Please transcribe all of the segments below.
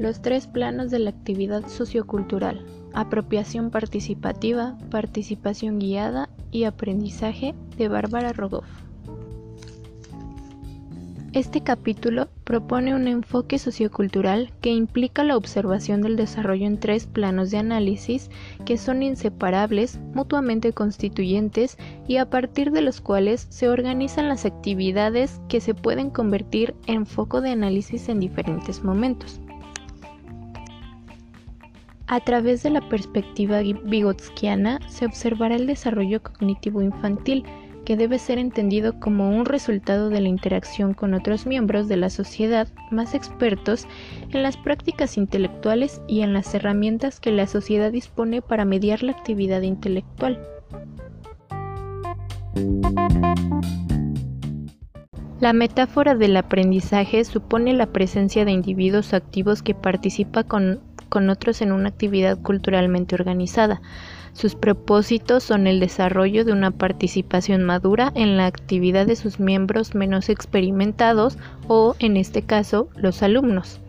Los tres planos de la actividad sociocultural. Apropiación participativa, participación guiada y aprendizaje de Bárbara Rogoff. Este capítulo propone un enfoque sociocultural que implica la observación del desarrollo en tres planos de análisis que son inseparables, mutuamente constituyentes y a partir de los cuales se organizan las actividades que se pueden convertir en foco de análisis en diferentes momentos. A través de la perspectiva vigotskiana se observará el desarrollo cognitivo infantil, que debe ser entendido como un resultado de la interacción con otros miembros de la sociedad más expertos en las prácticas intelectuales y en las herramientas que la sociedad dispone para mediar la actividad intelectual. La metáfora del aprendizaje supone la presencia de individuos activos que participan con con otros en una actividad culturalmente organizada. Sus propósitos son el desarrollo de una participación madura en la actividad de sus miembros menos experimentados o, en este caso, los alumnos.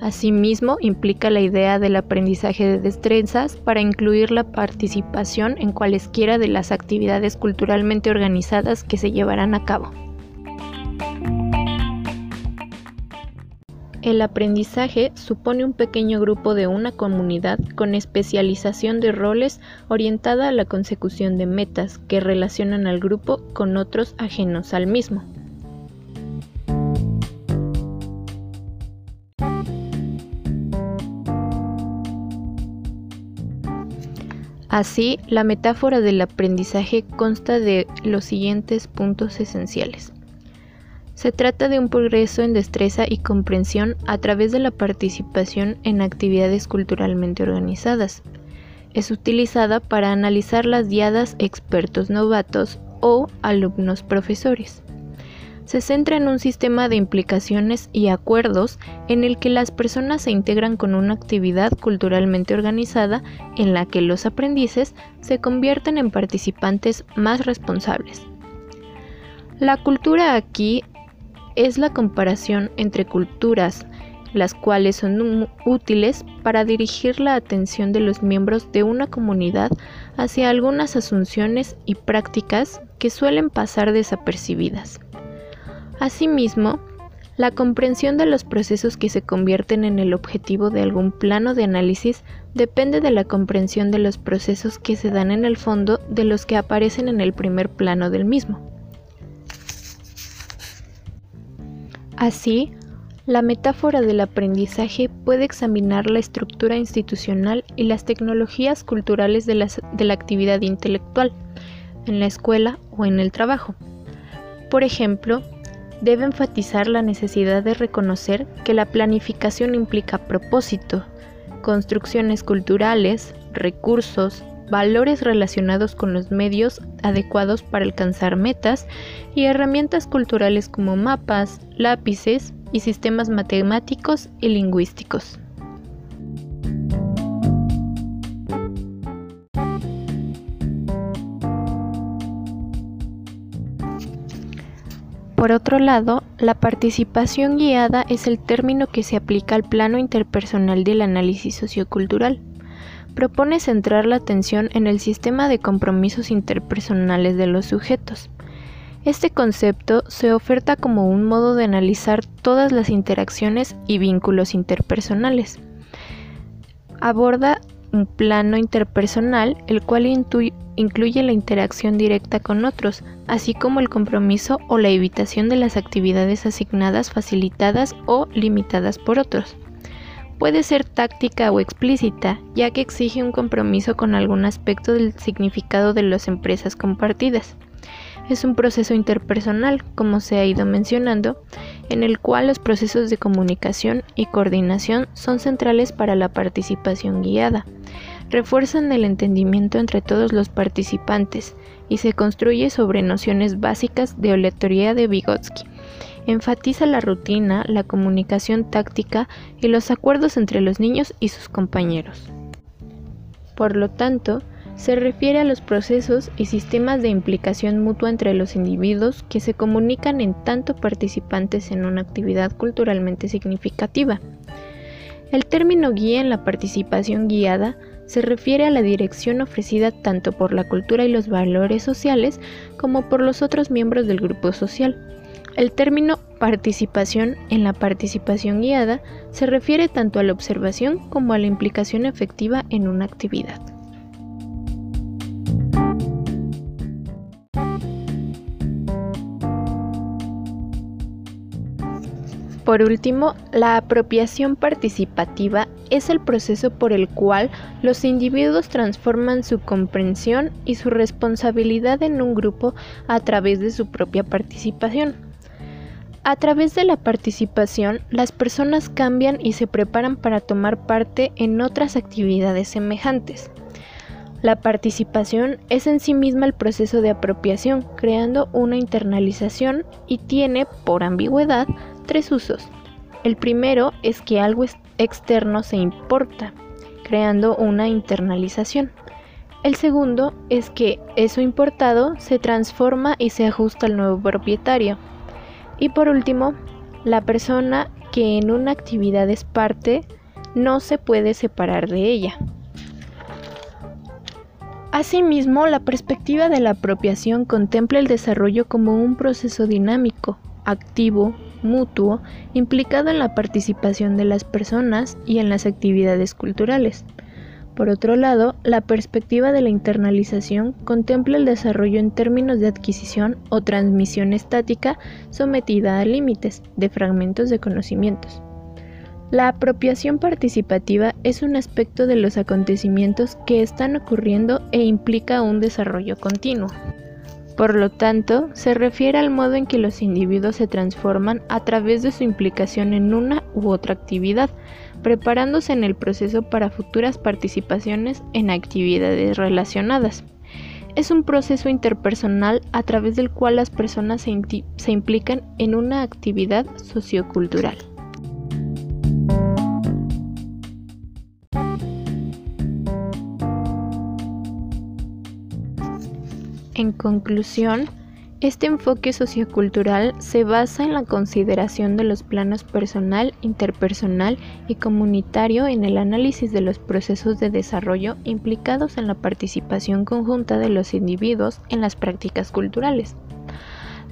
Asimismo, implica la idea del aprendizaje de destrezas para incluir la participación en cualesquiera de las actividades culturalmente organizadas que se llevarán a cabo. El aprendizaje supone un pequeño grupo de una comunidad con especialización de roles orientada a la consecución de metas que relacionan al grupo con otros ajenos al mismo. Así, la metáfora del aprendizaje consta de los siguientes puntos esenciales. Se trata de un progreso en destreza y comprensión a través de la participación en actividades culturalmente organizadas. Es utilizada para analizar las diadas expertos novatos o alumnos profesores. Se centra en un sistema de implicaciones y acuerdos en el que las personas se integran con una actividad culturalmente organizada en la que los aprendices se convierten en participantes más responsables. La cultura aquí es la comparación entre culturas, las cuales son útiles para dirigir la atención de los miembros de una comunidad hacia algunas asunciones y prácticas que suelen pasar desapercibidas. Asimismo, la comprensión de los procesos que se convierten en el objetivo de algún plano de análisis depende de la comprensión de los procesos que se dan en el fondo de los que aparecen en el primer plano del mismo. Así, la metáfora del aprendizaje puede examinar la estructura institucional y las tecnologías culturales de la, actividad intelectual, en la escuela o en el trabajo. Por ejemplo, debe enfatizar la necesidad de reconocer que la planificación implica propósito, construcciones culturales, recursos, valores relacionados con los medios adecuados para alcanzar metas y herramientas culturales como mapas, lápices y sistemas matemáticos y lingüísticos. Por otro lado, la participación guiada es el término que se aplica al plano interpersonal del análisis sociocultural propone centrar la atención en el sistema de compromisos interpersonales de los sujetos. Este concepto se oferta como un modo de analizar todas las interacciones y vínculos interpersonales. Aborda un plano interpersonal, el cual incluye la interacción directa con otros, así como el compromiso o la evitación de las actividades asignadas, facilitadas o limitadas por otros. Puede ser táctica o explícita, ya que exige un compromiso con algún aspecto del significado de las empresas compartidas. Es un proceso interpersonal, como se ha ido mencionando, en el cual los procesos de comunicación y coordinación son centrales para la participación guiada. Refuerzan el entendimiento entre todos los participantes y se construye sobre nociones básicas de oleatoría de Vygotsky enfatiza la rutina, la comunicación táctica y los acuerdos entre los niños y sus compañeros. Por lo tanto, se refiere a los procesos y sistemas de implicación mutua entre los individuos que se comunican en tanto participantes en una actividad culturalmente significativa. El término guía en la participación guiada se refiere a la dirección ofrecida tanto por la cultura y los valores sociales como por los otros miembros del grupo social. El término participación en la participación guiada se refiere tanto a la observación como a la implicación efectiva en una actividad. Por último, la apropiación participativa es el proceso por el cual los individuos transforman su comprensión y su responsabilidad en un grupo a través de su propia participación. A través de la participación, las personas cambian y se preparan para tomar parte en otras actividades semejantes. La participación es en sí misma el proceso de apropiación, creando una internalización y tiene, por ambigüedad, tres usos. El primero es que algo externo se importa, creando una internalización. El segundo es que eso importado se transforma y se ajusta al nuevo propietario. Y por último, la persona que en una actividad es parte no se puede separar de ella. Asimismo, la perspectiva de la apropiación contempla el desarrollo como un proceso dinámico, activo, mutuo implicado en la participación de las personas y en las actividades culturales. Por otro lado, la perspectiva de la internalización contempla el desarrollo en términos de adquisición o transmisión estática sometida a límites de fragmentos de conocimientos. La apropiación participativa es un aspecto de los acontecimientos que están ocurriendo e implica un desarrollo continuo. Por lo tanto, se refiere al modo en que los individuos se transforman a través de su implicación en una u otra actividad, preparándose en el proceso para futuras participaciones en actividades relacionadas. Es un proceso interpersonal a través del cual las personas se, se implican en una actividad sociocultural. En conclusión, este enfoque sociocultural se basa en la consideración de los planos personal, interpersonal y comunitario en el análisis de los procesos de desarrollo implicados en la participación conjunta de los individuos en las prácticas culturales.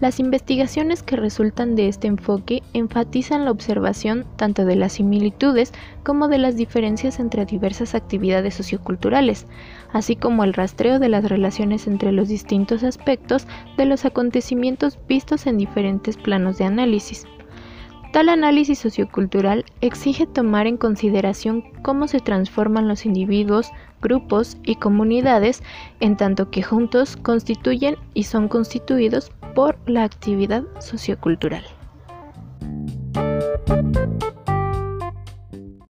Las investigaciones que resultan de este enfoque enfatizan la observación tanto de las similitudes como de las diferencias entre diversas actividades socioculturales, así como el rastreo de las relaciones entre los distintos aspectos de los acontecimientos vistos en diferentes planos de análisis. Tal análisis sociocultural exige tomar en consideración cómo se transforman los individuos, grupos y comunidades en tanto que juntos constituyen y son constituidos por la actividad sociocultural.